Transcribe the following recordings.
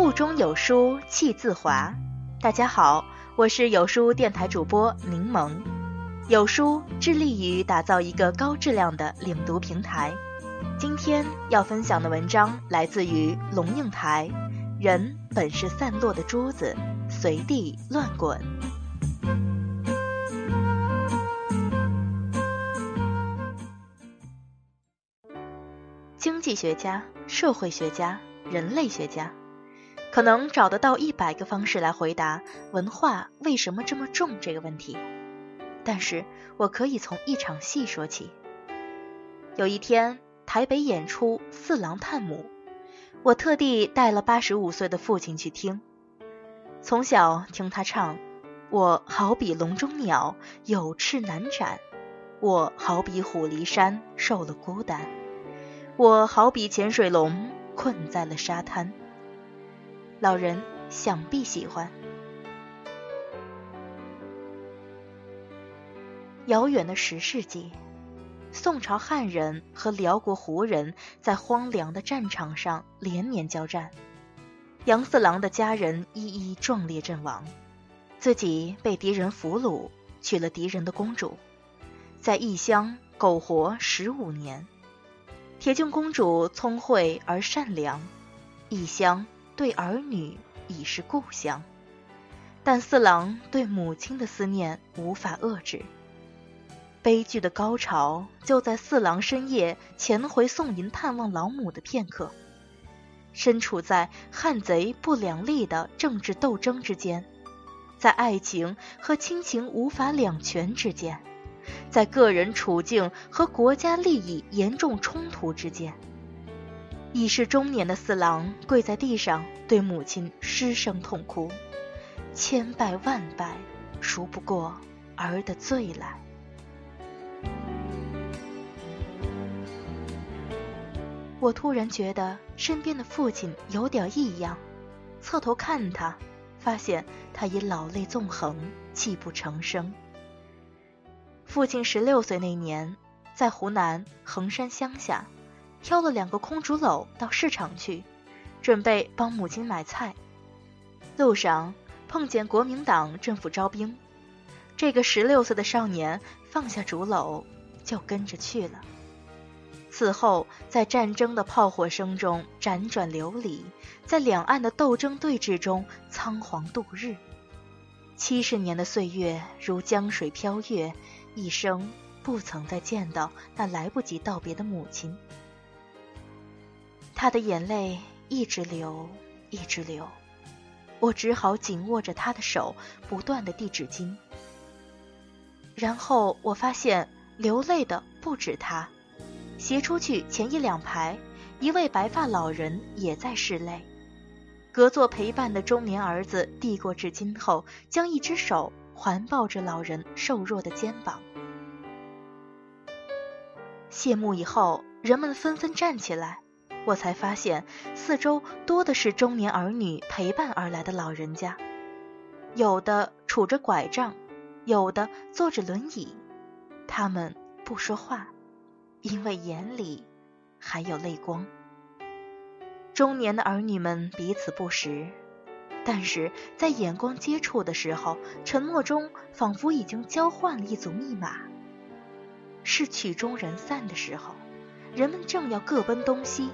腹中有书气自华。大家好，我是有书电台主播柠檬。有书致力于打造一个高质量的领读平台。今天要分享的文章来自于龙应台。人本是散落的珠子，随地乱滚。经济学家、社会学家、人类学家，可能找得到一百个方式来回答文化为什么这么重这个问题。但是我可以从一场戏说起。有一天，台北演出《四郎探母》，我特地带了八十五岁的父亲去听。从小听他唱：“我好比笼中鸟，有翅难展；我好比虎离山，受了孤单；我好比潜水龙，困在了沙滩。”老人想必喜欢。遥远的十世纪，宋朝汉人和辽国胡人在荒凉的战场上连年交战，杨四郎的家人一一壮烈阵亡，自己被敌人俘虏，娶了敌人的公主，在异乡苟活十五年。铁镜公主聪慧而善良，异乡对儿女已是故乡，但四郎对母亲的思念无法遏制。悲剧的高潮就在四郎深夜潜回宋营探望老母的片刻。身处在汉贼不两立的政治斗争之间，在爱情和亲情无法两全之间，在个人处境和国家利益严重冲突之间，已是中年的四郎跪在地上对母亲失声痛哭：“千拜万拜，赎不过儿的罪来。”我突然觉得身边的父亲有点异样，侧头看他，发现他已老泪纵横，泣不成声。父亲十六岁那年，在湖南衡山乡下，挑了两个空竹篓到市场去，准备帮母亲买菜。路上碰见国民党政府招兵，这个十六岁的少年放下竹篓，就跟着去了。此后，在战争的炮火声中辗转流离，在两岸的斗争对峙中仓皇度日。七十年的岁月如江水飘越，一生不曾再见到那来不及道别的母亲。他的眼泪一直流，一直流，我只好紧握着他的手，不断的递纸巾。然后我发现，流泪的不止他。斜出去前一两排，一位白发老人也在拭泪。隔座陪伴的中年儿子递过纸巾后，将一只手环抱着老人瘦弱的肩膀。谢幕以后，人们纷纷站起来，我才发现四周多的是中年儿女陪伴而来的老人家，有的杵着拐杖，有的坐着轮椅，他们不说话。因为眼里还有泪光。中年的儿女们彼此不识，但是在眼光接触的时候，沉默中仿佛已经交换了一组密码。是曲终人散的时候，人们正要各奔东西，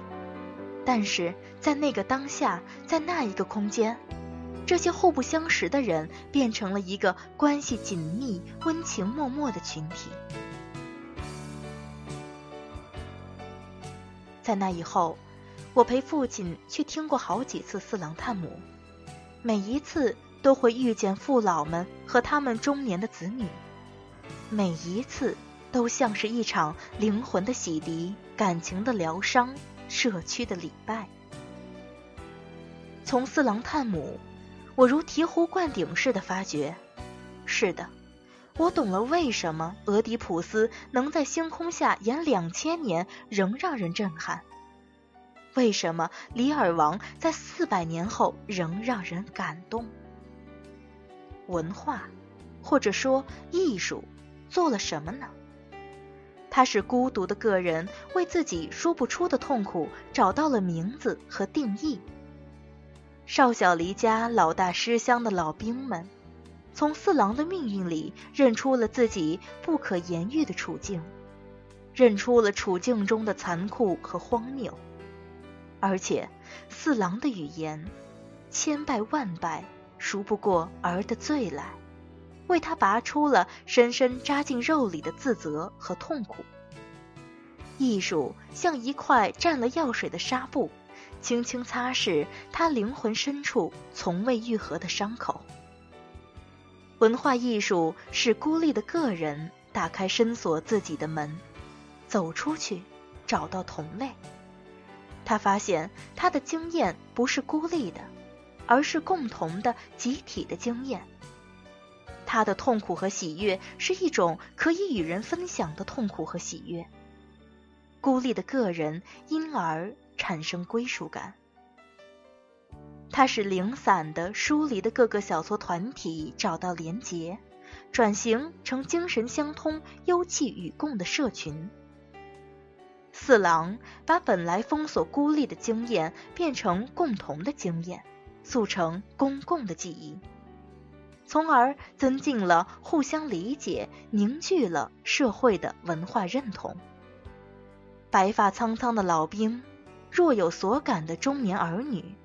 但是在那个当下，在那一个空间，这些互不相识的人变成了一个关系紧密、温情脉脉的群体。在那以后，我陪父亲去听过好几次四郎探母，每一次都会遇见父老们和他们中年的子女，每一次都像是一场灵魂的洗涤、感情的疗伤、社区的礼拜。从四郎探母，我如醍醐灌顶似的发觉，是的，我懂了为什么俄狄浦斯能在星空下演两千年仍让人震撼。为什么《李尔王》在四百年后仍让人感动？文化，或者说艺术，做了什么呢？他是孤独的个人为自己说不出的痛苦找到了名字和定义。少小离家、老大失乡的老兵们，从四郎的命运里认出了自己不可言喻的处境，认出了处境中的残酷和荒谬。而且，四郎的语言，千败万败，赎不过儿的罪来，为他拔出了深深扎进肉里的自责和痛苦。艺术像一块蘸了药水的纱布。轻轻擦拭他灵魂深处从未愈合的伤口。文化艺术是孤立的个人打开深锁自己的门，走出去，找到同类。他发现他的经验不是孤立的，而是共同的集体的经验。他的痛苦和喜悦是一种可以与人分享的痛苦和喜悦。孤立的个人因而。产生归属感，它使零散的、疏离的各个小撮团体找到连结，转型成精神相通、幽气与共的社群。四郎把本来封锁孤立的经验变成共同的经验，塑成公共的记忆，从而增进了互相理解，凝聚了社会的文化认同。白发苍苍的老兵。若有所感的中年儿女，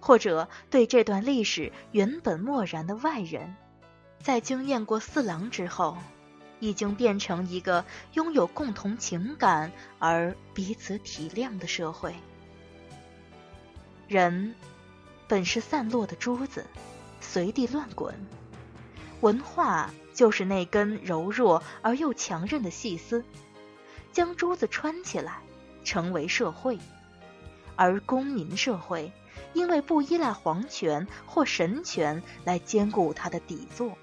或者对这段历史原本漠然的外人，在经验过四郎之后，已经变成一个拥有共同情感而彼此体谅的社会。人本是散落的珠子，随地乱滚；文化就是那根柔弱而又强韧的细丝，将珠子穿起来，成为社会。而公民社会，因为不依赖皇权或神权来兼顾它的底座，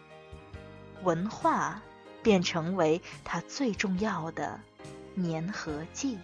文化便成为它最重要的粘合剂。